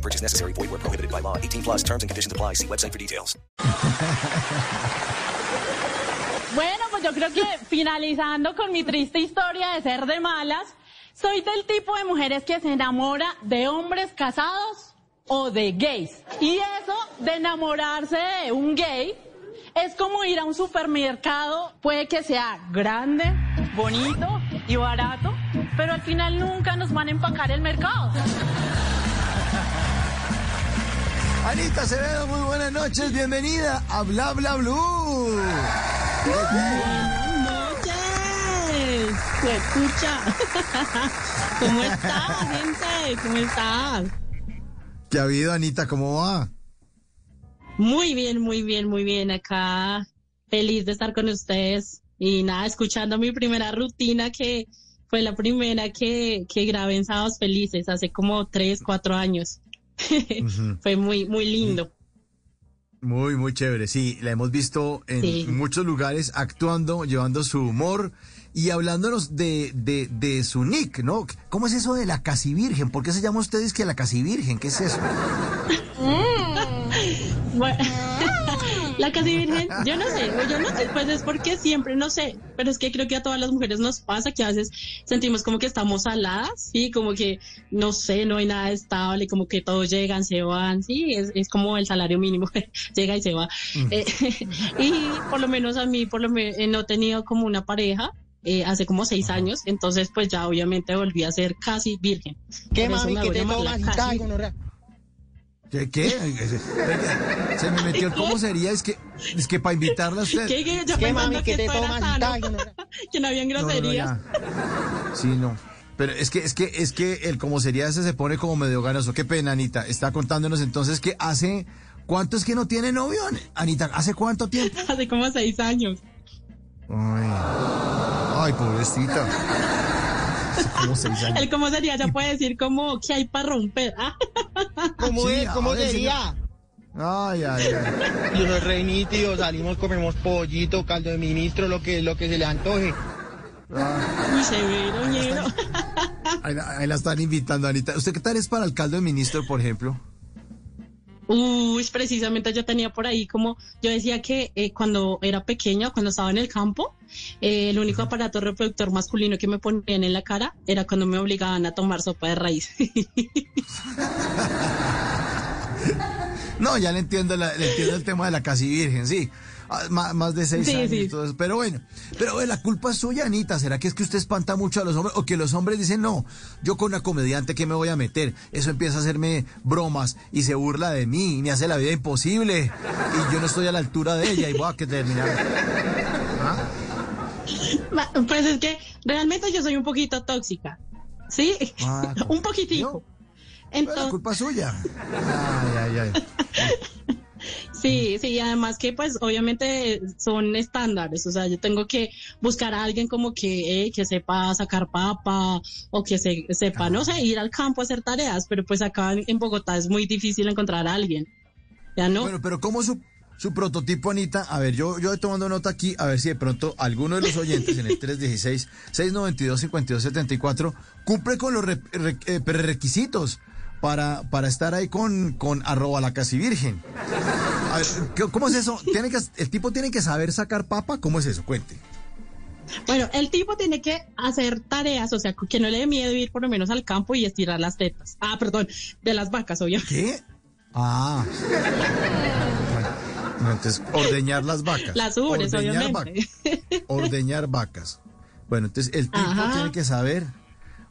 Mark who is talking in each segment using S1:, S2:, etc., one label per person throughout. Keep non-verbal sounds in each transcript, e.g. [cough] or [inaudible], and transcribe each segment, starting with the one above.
S1: Purchase necessary. Void where prohibited by law. 18 plus terms and conditions apply. See website for details.
S2: Bueno, pues yo creo que finalizando con mi triste historia de ser de malas, soy del tipo de mujeres que se enamora de hombres casados o de gays. Y eso de enamorarse de un gay es como ir a un supermercado, puede que sea grande, bonito y barato, pero al final nunca nos van a empacar el mercado.
S3: Anita Acevedo, muy buenas noches, bienvenida a Bla Bla Blue.
S4: Buenas noches. ¿Se escucha? [laughs] ¿Cómo estás, gente? ¿Cómo estás?
S3: ¿Qué ha habido, Anita? ¿Cómo va?
S4: Muy bien, muy bien, muy bien. Acá feliz de estar con ustedes. Y nada, escuchando mi primera rutina que fue la primera que, que grabé en Sábados Felices hace como tres, cuatro años. [laughs] fue muy, muy lindo.
S3: Muy, muy chévere. Sí, la hemos visto en
S4: Sí.
S3: muchos lugares actuando, llevando su humor y hablándonos de, de, de su nick, ¿no? ¿Cómo es eso de la casi virgen? ¿Por qué se llama ustedes que la casi virgen? ¿Qué es eso? [laughs]
S4: Bueno, la casi virgen, yo no sé, yo no sé, pues es porque siempre, no sé, pero es que creo que a todas las mujeres nos pasa que a veces sentimos como que estamos saladas, sí, como que, no sé, no hay nada estable, como que todos llegan, se van, sí, es, es como el salario mínimo, [laughs] llega y se va. Eh, [laughs] y por lo menos a mí, por lo menos, no he tenido como una pareja. eh, hace como seis años, entonces pues ya obviamente volví a ser casi virgen.
S5: ¿Qué mami que te
S3: ¿Qué? ¿Qué? Se me metió el cómo sería, es que, es que para invitarla a usted.
S4: ¿Qué, qué? Yo
S5: ¿Qué
S4: pensando
S5: mami
S4: que
S5: que te tomas
S4: sano, que no [laughs] habían
S3: No, no, no,
S4: groserías.
S3: ya. Sí, no. Pero es que, es que, es que el como sería ese se pone como medio ganoso. Qué pena, Anita. Está contándonos entonces que hace, ¿cuánto es que no tiene novio, Anita? ¿Hace cuánto tiempo? [laughs]
S4: Hace como seis años.
S3: Ay, ay, pobrecita. Como seis años.
S4: El cómo sería, ya puede decir como que hay para romper. Ah, [laughs]
S5: ¿Cómo,
S3: Sí,
S5: es? ¿Cómo
S3: a ver,
S5: sería?
S3: Ay, ay, ay. [laughs]
S5: Yo soy re nítido, salimos, comemos pollito, caldo de ministro, lo que, lo que se le antoje.
S4: Uy, severo, ñero.
S3: Ahí, la- ahí la están invitando, Anita. ¿Usted qué tal es para alcalde de ministro, por ejemplo?
S4: Uy, precisamente yo tenía por ahí como, yo decía que eh, cuando era pequeña, cuando estaba en el campo, eh, el único aparato reproductor masculino que me ponían en la cara era cuando me obligaban a tomar sopa de raíz. [laughs]
S3: No, ya le entiendo, la- le entiendo el tema de la casi virgen, sí. Ma- Más, de seis
S4: Sí,
S3: años.
S4: sí.
S3: y todo eso. Pero bueno, pero eh, la culpa es suya, Anita. ¿Será que es que usted espanta mucho a los hombres? O que los hombres dicen, no, yo con una comediante, ¿qué me voy a meter? Eso empieza a hacerme bromas y se burla de mí y me hace la vida imposible. Y yo no estoy a la altura de ella y voy a que terminar. ¿Ah?
S4: Pues es que realmente yo soy un poquito tóxica. ¿Sí?
S3: Ah, [laughs]
S4: un poquitico.
S3: Pero la
S4: Entonces,
S3: culpa es suya. Ay, ay, ay. [laughs]
S4: Sí, sí, y además que pues obviamente son estándares, o sea, yo tengo que buscar a alguien como que, eh, que sepa sacar papa o que se, sepa, no sé, ir al campo a hacer tareas, pero pues acá en en Bogotá es muy difícil encontrar a alguien. Ya no.
S3: Bueno, pero ¿cómo su, su prototipo, Anita? A ver, yo, yo estoy tomando nota aquí, a ver si de pronto alguno de los oyentes en el [laughs] 316-692-5274 cumple con los re- re- eh, prerequisitos para, para estar ahí con, con arroba la casi virgen. A ver, ¿qué- ¿cómo es eso? ¿Tiene que, ¿El tipo tiene que saber sacar papa? ¿Cómo es eso? Cuente.
S4: Bueno, el tipo tiene que hacer tareas, o sea, que no le dé miedo ir por lo menos al campo y estirar las tetas. Ah, perdón, de las vacas, obviamente.
S3: ¿Qué? Ah. Bueno, entonces, ordeñar las vacas.
S4: Las ubres,
S3: Ordeñar
S4: obviamente.
S3: ordeñar vacas. Bueno, entonces el tipo
S4: Ajá.
S3: tiene que saber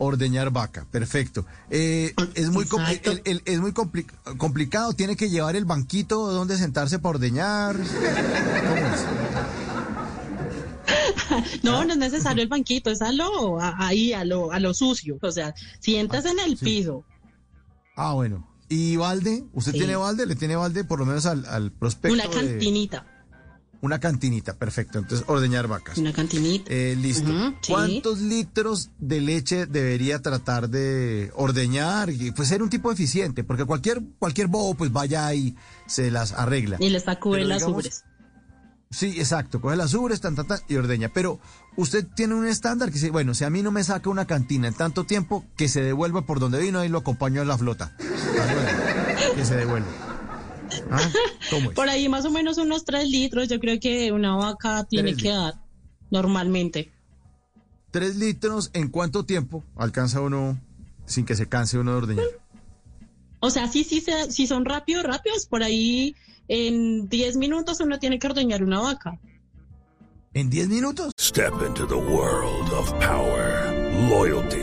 S3: ordeñar vaca. Perfecto. Eh, es muy, el- el- es muy compli- complicado. Tiene que llevar el banquito donde sentarse para ordeñar. ¿Cómo es? [laughs]
S4: No, no es necesario el banquito, es a lo, a- ahí, a lo, a lo sucio. O sea, sientas en el piso.
S3: Ah, bueno. ¿Y balde? ¿Usted
S4: Sí.
S3: tiene balde? ¿Le tiene balde por lo menos al, al prospecto?
S4: Una
S3: de-
S4: cantinita.
S3: Una cantinita, perfecto. Entonces, ordeñar vacas.
S4: Una cantinita.
S3: Eh, listo.
S4: Sí.
S3: ¿Cuántos litros de leche debería tratar de ordeñar? Y pues ser un tipo eficiente, porque cualquier, cualquier bobo pues vaya y se las arregla.
S4: Y le sacude las ubres.
S3: Sí, exacto. Coge las ubres, tan, tan, tan, y ordeña. Pero usted tiene un estándar que dice, bueno, si a mí no me saca una cantina en tanto tiempo, que se devuelva por donde vino y lo acompaño a la flota. Que se devuelva. ¿Ah? ¿Cómo es?
S4: Por ahí más o menos unos 3 litros, yo creo que una vaca tiene que dar normalmente.
S3: Tres litros, ¿en cuánto tiempo alcanza uno sin que se canse uno de ordeñar?
S4: O sea, sí, sí, se- sí son rápidos, rápidos. Por ahí en 10 minutos uno tiene que ordeñar una vaca.
S3: ¿En 10 minutos?
S6: Step into the world of power, loyalty,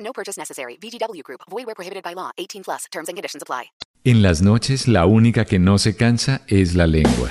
S7: No purchase necessary. VGW Group. Void where prohibited by law. 18 plus. Terms and conditions apply.
S8: En las noches la única que no se cansa es la lengua.